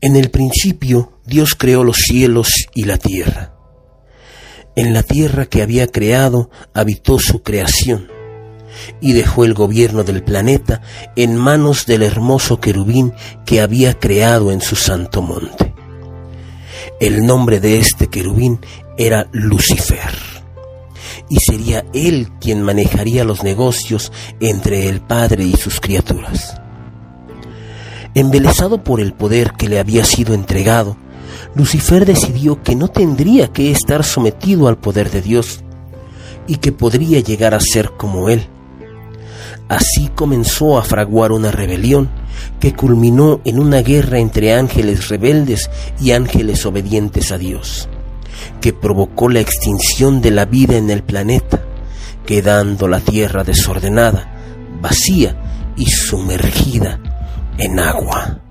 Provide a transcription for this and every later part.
En el principio Dios creó los cielos y la tierra. En la tierra que había creado habitó su creación y dejó el gobierno del planeta en manos del hermoso querubín que había creado en su santo monte. El nombre de este querubín era Lucifer y sería él quien manejaría los negocios entre el Padre y sus criaturas. Embelesado por el poder que le había sido entregado, Lucifer decidió que no tendría que estar sometido al poder de Dios y que podría llegar a ser como Él. Así comenzó a fraguar una rebelión que culminó en una guerra entre ángeles rebeldes y ángeles obedientes a Dios, que provocó la extinción de la vida en el planeta, quedando la Tierra desordenada, vacía y sumergida en agua.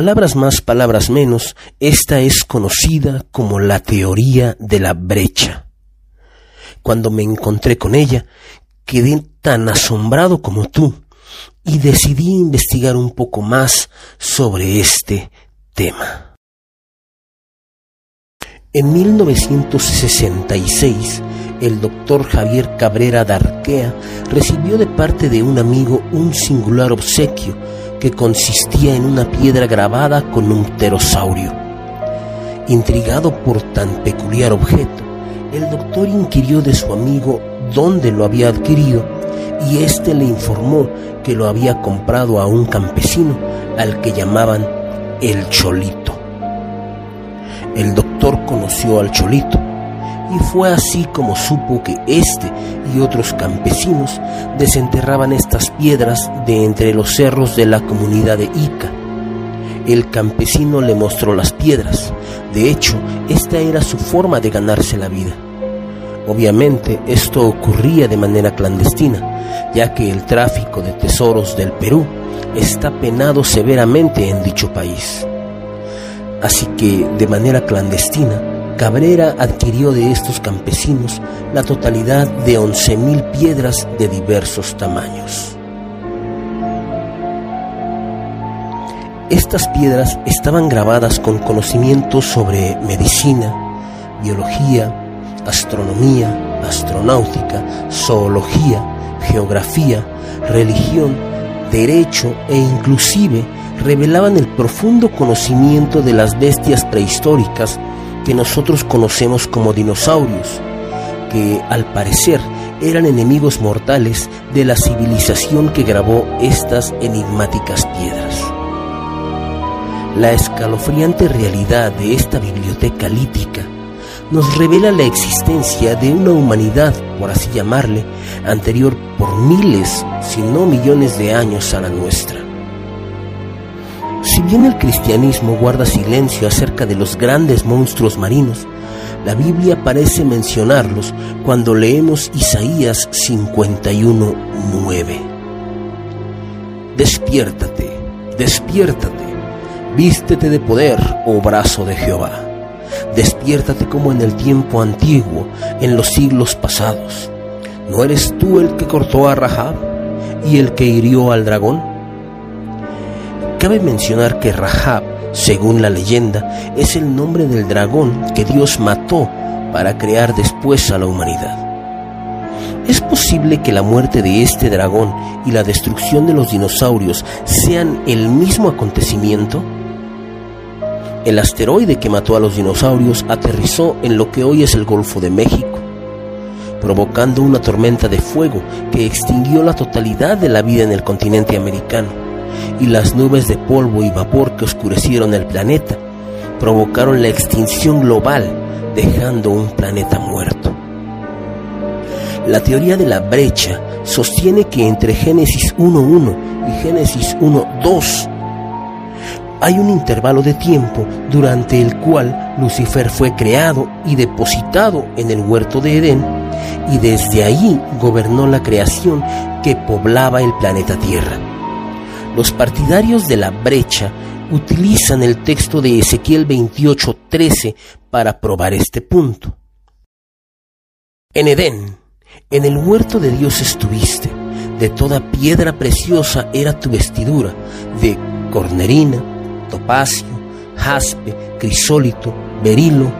Palabras más, palabras menos, esta es conocida como la teoría de la brecha. Cuando me encontré con ella, quedé tan asombrado como tú y decidí investigar un poco más sobre este tema. En 1966, el doctor Javier Cabrera Darquea recibió de parte de un amigo un singular obsequio que consistía en una piedra grabada con un pterosaurio. Intrigado por tan peculiar objeto, el doctor inquirió de su amigo dónde lo había adquirido y éste le informó que lo había comprado a un campesino al que llamaban el Cholito. El doctor conoció al Cholito y fue así como supo que éste y otros campesinos desenterraban estas piedras de entre los cerros de la comunidad de Ica. El campesino le mostró las piedras, de hecho, esta era su forma de ganarse la vida. Obviamente esto ocurría de manera clandestina, ya que el tráfico de tesoros del Perú está penado severamente en dicho país. Así que, de manera clandestina, Cabrera adquirió de estos campesinos la totalidad de 11.000 piedras de diversos tamaños. Estas piedras estaban grabadas con conocimientos sobre medicina, biología, astronomía, astronáutica, zoología, geografía, religión, derecho e inclusive revelaban el profundo conocimiento de las bestias prehistóricas que nosotros conocemos como dinosaurios, que al parecer eran enemigos mortales de la civilización que grabó estas enigmáticas piedras. La escalofriante realidad de esta biblioteca lítica nos revela la existencia de una humanidad, por así llamarle, anterior por miles, si no millones de años a la nuestra. Si bien el cristianismo guarda silencio acerca de los grandes monstruos marinos, la Biblia parece mencionarlos cuando leemos Isaías 51:9. Despiértate, despiértate, vístete de poder, oh brazo de Jehová. Despiértate como en el tiempo antiguo, en los siglos pasados. ¿No eres tú el que cortó a Rahab y el que hirió al dragón? Cabe mencionar que Rahab, según la leyenda, es el nombre del dragón que Dios mató para crear después a la humanidad. ¿Es posible que la muerte de este dragón y la destrucción de los dinosaurios sean el mismo acontecimiento? El asteroide que mató a los dinosaurios aterrizó en lo que hoy es el Golfo de México, provocando una tormenta de fuego que extinguió la totalidad de la vida en el continente americano y las nubes de polvo y vapor que oscurecieron el planeta provocaron la extinción global dejando un planeta muerto. La teoría de la brecha sostiene que entre Génesis 1.1 y Génesis 1.2 hay un intervalo de tiempo durante el cual Lucifer fue creado y depositado en el huerto de Edén y desde ahí gobernó la creación que poblaba el planeta Tierra. Los partidarios de la brecha utilizan el texto de Ezequiel 28:13 para probar este punto. En Edén, en el huerto de Dios estuviste, de toda piedra preciosa era tu vestidura, de cornerina, topacio, jaspe, crisólito, berilo,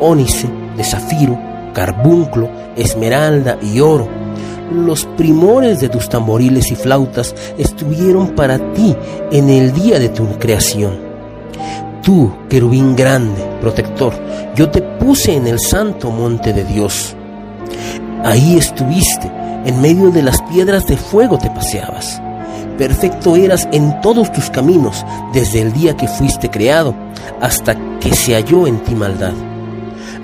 ónice, de zafiro, carbunclo, esmeralda y oro. Los primores de tus tamboriles y flautas estuvieron para ti en el día de tu creación. Tú, querubín grande, protector, yo te puse en el santo monte de Dios. Ahí estuviste, en medio de las piedras de fuego te paseabas perfecto eras en todos tus caminos, desde el día que fuiste creado hasta que se halló en ti maldad.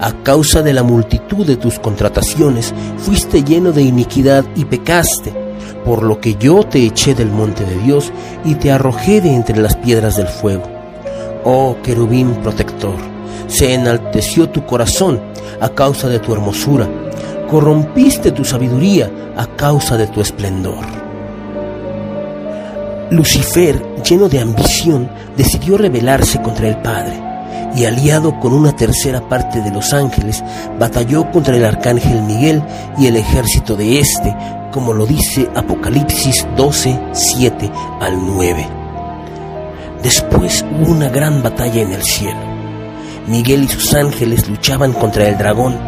A causa de la multitud de tus contrataciones, fuiste lleno de iniquidad y pecaste, por lo que yo te eché del monte de Dios y te arrojé de entre las piedras del fuego. Oh querubín protector, se enalteció tu corazón a causa de tu hermosura, corrompiste tu sabiduría a causa de tu esplendor. Lucifer, lleno de ambición, decidió rebelarse contra el Padre y aliado con una tercera parte de los ángeles, batalló contra el arcángel Miguel y el ejército de éste, como lo dice Apocalipsis 12, 7 al 9. Después hubo una gran batalla en el cielo. Miguel y sus ángeles luchaban contra el dragón,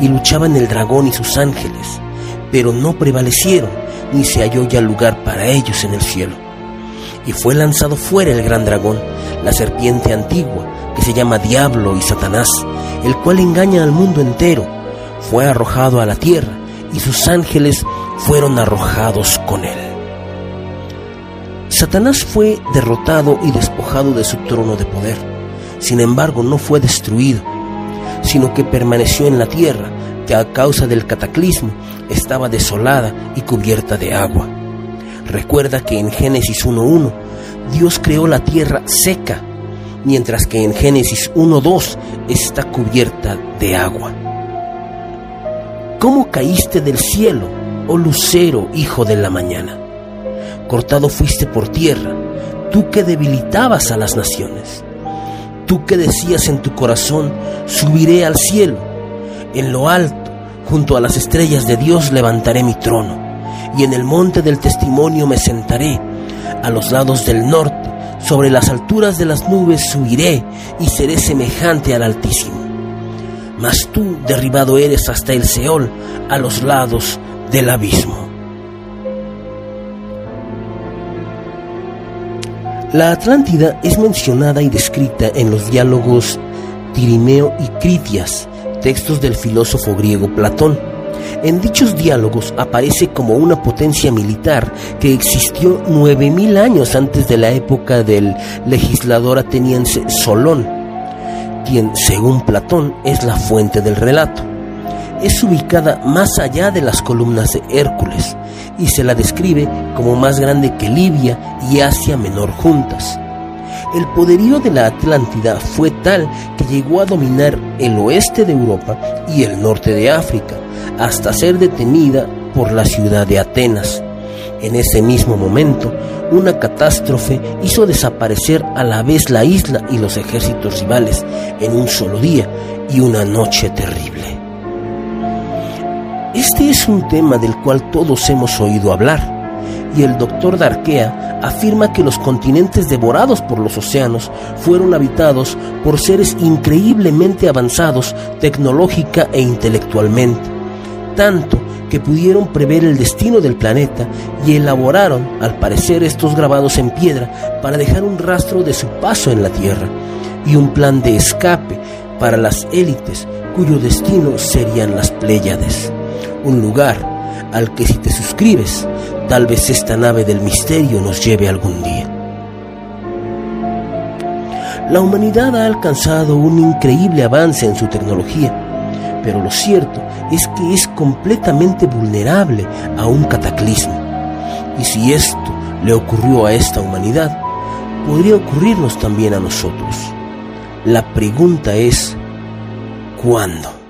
y luchaban el dragón y sus ángeles, pero no prevalecieron, ni se halló ya lugar para ellos en el cielo y fue lanzado fuera el gran dragón, la serpiente antigua, que se llama Diablo y Satanás, el cual engaña al mundo entero. Fue arrojado a la tierra y sus ángeles fueron arrojados con él. Satanás fue derrotado y despojado de su trono de poder. Sin embargo, no fue destruido, sino que permaneció en la tierra, que a causa del cataclismo estaba desolada y cubierta de agua. Recuerda que en Génesis 1.1 Dios creó la tierra seca, mientras que en Génesis 1.2 está cubierta de agua. ¿Cómo caíste del cielo, oh lucero, hijo de la mañana? Cortado fuiste por tierra, tú que debilitabas a las naciones. Tú que decías en tu corazón, subiré al cielo, en lo alto, junto a las estrellas de Dios levantaré mi trono y en el monte del testimonio me sentaré, a los lados del norte, sobre las alturas de las nubes subiré y seré semejante al Altísimo. Mas tú derribado eres hasta el Seol, a los lados del abismo. La Atlántida es mencionada y descrita en los diálogos Tirimeo y Critias, textos del filósofo griego Platón en dichos diálogos aparece como una potencia militar que existió 9.000 años antes de la época del legislador ateniense Solón, quien, según Platón, es la fuente del relato. Es ubicada más allá de las columnas de Hércules y se la describe como más grande que Libia y Asia Menor juntas. El poderío de la Atlántida fue tal que llegó a dominar el oeste de Europa y el norte de África, hasta ser detenida por la ciudad de Atenas. En ese mismo momento, una catástrofe hizo desaparecer a la vez la isla y los ejércitos rivales en un solo día y una noche terrible. Este es un tema del cual todos hemos oído hablar y el doctor Darkea afirma que los continentes devorados por los océanos fueron habitados por seres increíblemente avanzados tecnológica e intelectualmente, tanto que pudieron prever el destino del planeta y elaboraron, al parecer, estos grabados en piedra para dejar un rastro de su paso en la Tierra y un plan de escape para las élites cuyo destino serían las Pléyades, un lugar al que si te suscribes, tal vez esta nave del misterio nos lleve algún día. La humanidad ha alcanzado un increíble avance en su tecnología pero lo cierto es que es completamente vulnerable a un cataclismo. Y si esto le ocurrió a esta humanidad, podría ocurrirnos también a nosotros. La pregunta es, ¿cuándo?